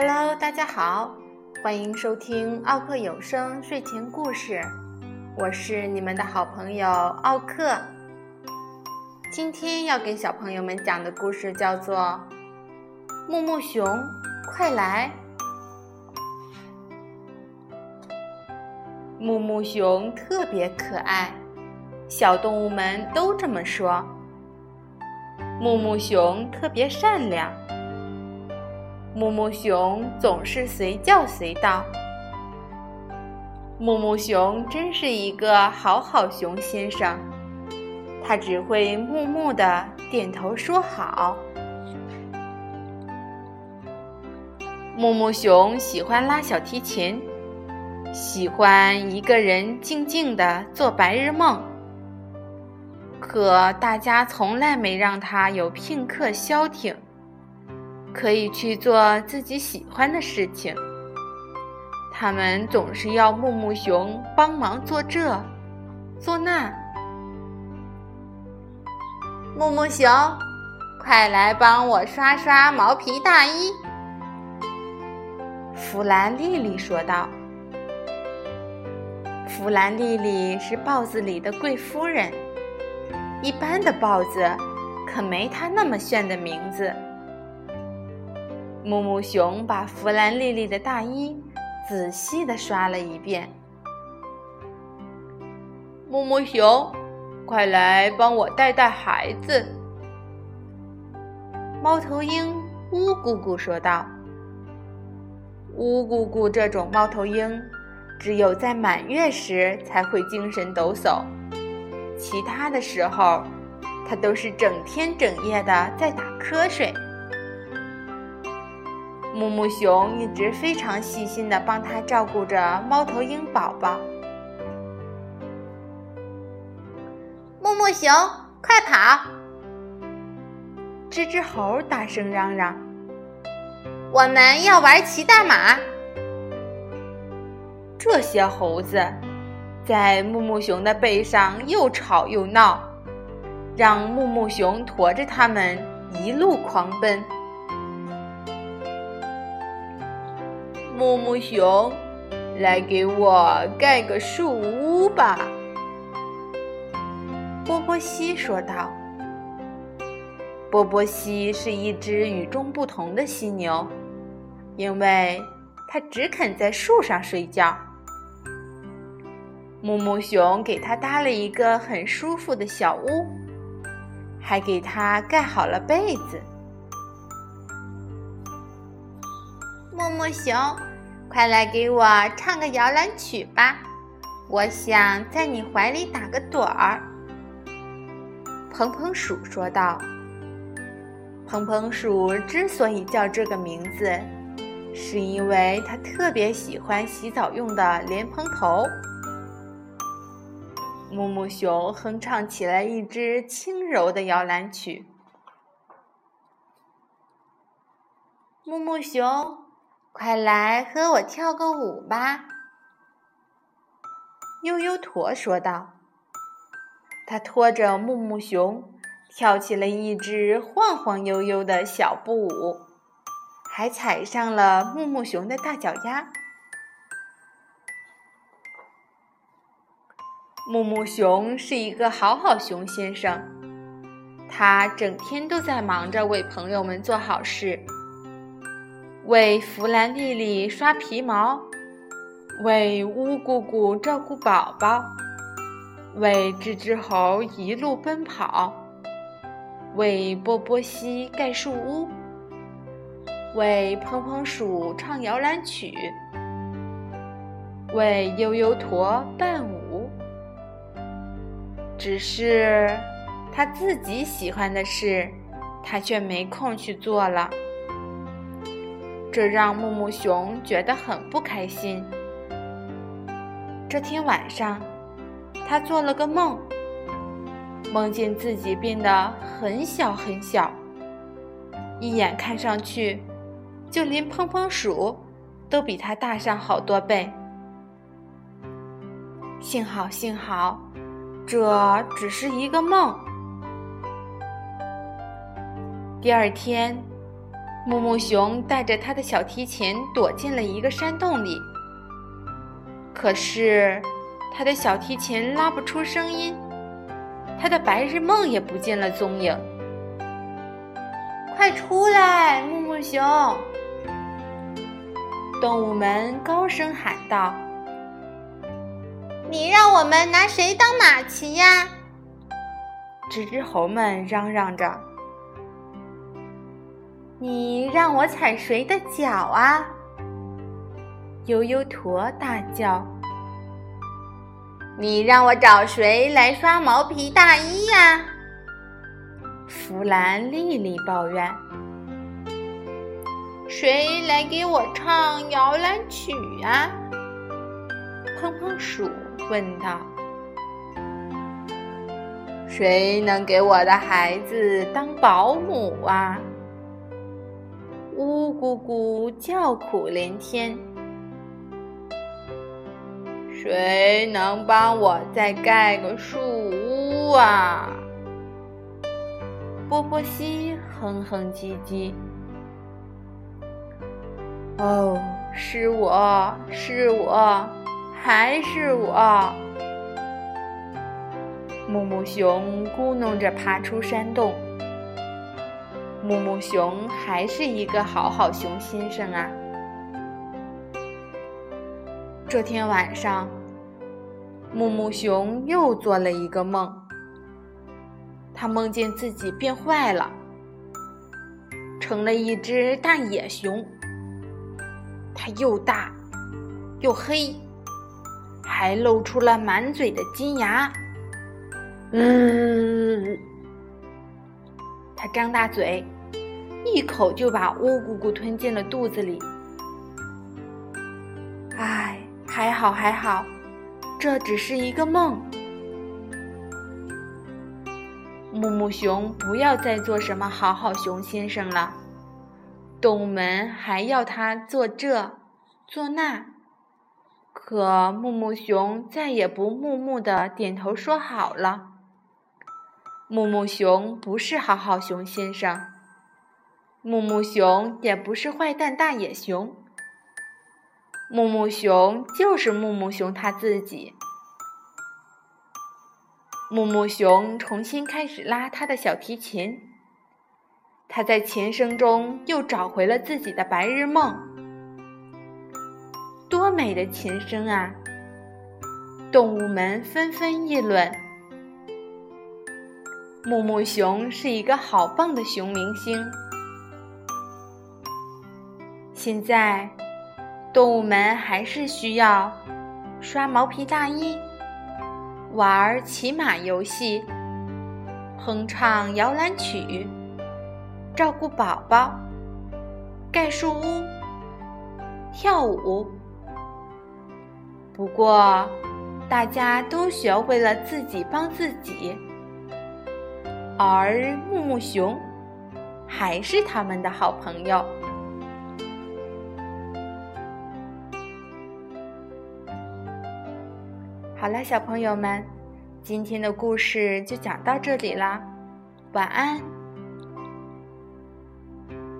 Hello，大家好，欢迎收听奥克有声睡前故事，我是你们的好朋友奥克。今天要给小朋友们讲的故事叫做《木木熊，快来》。木木熊特别可爱，小动物们都这么说。木木熊特别善良，木木熊总是随叫随到。木木熊真是一个好好熊先生，他只会木木的点头说好。木木熊喜欢拉小提琴，喜欢一个人静静的做白日梦。可大家从来没让他有片刻消停，可以去做自己喜欢的事情。他们总是要木木熊帮忙做这，做那。木木熊，快来帮我刷刷毛皮大衣。弗兰丽丽说道。弗兰丽丽是豹子里的贵夫人。一般的豹子可没它那么炫的名字。木木熊把弗兰丽丽的大衣仔细的刷了一遍。木木熊，快来帮我带带孩子。猫头鹰乌姑姑说道：“乌姑姑这种猫头鹰，只有在满月时才会精神抖擞。”其他的时候，它都是整天整夜的在打瞌睡。木木熊一直非常细心的帮他照顾着猫头鹰宝宝。木木熊，快跑！吱吱猴大声嚷嚷：“我们要玩骑大马！”这些猴子。在木木熊的背上又吵又闹，让木木熊驮着它们一路狂奔。木木熊，来给我盖个树屋吧！波波西说道。波波西是一只与众不同的犀牛，因为它只肯在树上睡觉。木木熊给他搭了一个很舒服的小屋，还给他盖好了被子。木木熊，快来给我唱个摇篮曲吧！我想在你怀里打个盹儿。蓬蓬鼠说道。蓬蓬鼠之所以叫这个名字，是因为它特别喜欢洗澡用的莲蓬头。木木熊哼唱起来一支轻柔的摇篮曲。木木熊，快来和我跳个舞吧！悠悠驼说道。他拖着木木熊，跳起了一支晃晃悠悠的小步舞，还踩上了木木熊的大脚丫。木木熊是一个好好熊先生，他整天都在忙着为朋友们做好事，为弗兰丽丽刷皮毛，为乌姑姑照顾宝宝，为吱吱猴一路奔跑，为波波西盖树屋，为蓬蓬鼠唱摇篮曲，为悠悠驼伴舞。只是他自己喜欢的事，他却没空去做了，这让木木熊觉得很不开心。这天晚上，他做了个梦，梦见自己变得很小很小，一眼看上去，就连碰碰鼠都比他大上好多倍。幸好，幸好。这只是一个梦。第二天，木木熊带着他的小提琴躲进了一个山洞里，可是他的小提琴拉不出声音，他的白日梦也不见了踪影。快出来，木木熊！动物们高声喊道：“你让我们拿谁当马骑呀？”纸只猴们嚷嚷着：“你让我踩谁的脚啊？”悠悠驼大叫：“你让我找谁来刷毛皮大衣呀？”弗兰丽丽抱怨：“谁来给我唱摇篮曲啊？”碰碰鼠问道：“谁能给我的孩子当保姆啊？”呜咕咕叫苦连天：“谁能帮我再盖个树屋啊？”波波西哼哼唧唧：“哦，是我是我，还是我。”木木熊咕哝着爬出山洞。木木熊还是一个好好熊先生啊！这天晚上，木木熊又做了一个梦。他梦见自己变坏了，成了一只大野熊。它又大，又黑，还露出了满嘴的金牙。嗯，它张大嘴，一口就把乌咕咕吞进了肚子里。唉，还好还好，这只是一个梦。木木熊不要再做什么好好熊先生了，动物们还要他做这做那，可木木熊再也不木木的点头说好了。木木熊不是好好熊先生，木木熊也不是坏蛋大野熊，木木熊就是木木熊他自己。木木熊重新开始拉他的小提琴，他在琴声中又找回了自己的白日梦。多美的琴声啊！动物们纷纷议论：木木熊是一个好棒的熊明星。现在，动物们还是需要刷毛皮大衣。玩骑马游戏，哼唱摇篮曲，照顾宝宝，盖树屋，跳舞。不过，大家都学会了自己帮自己，而木木熊还是他们的好朋友。好了，小朋友们，今天的故事就讲到这里啦，晚安。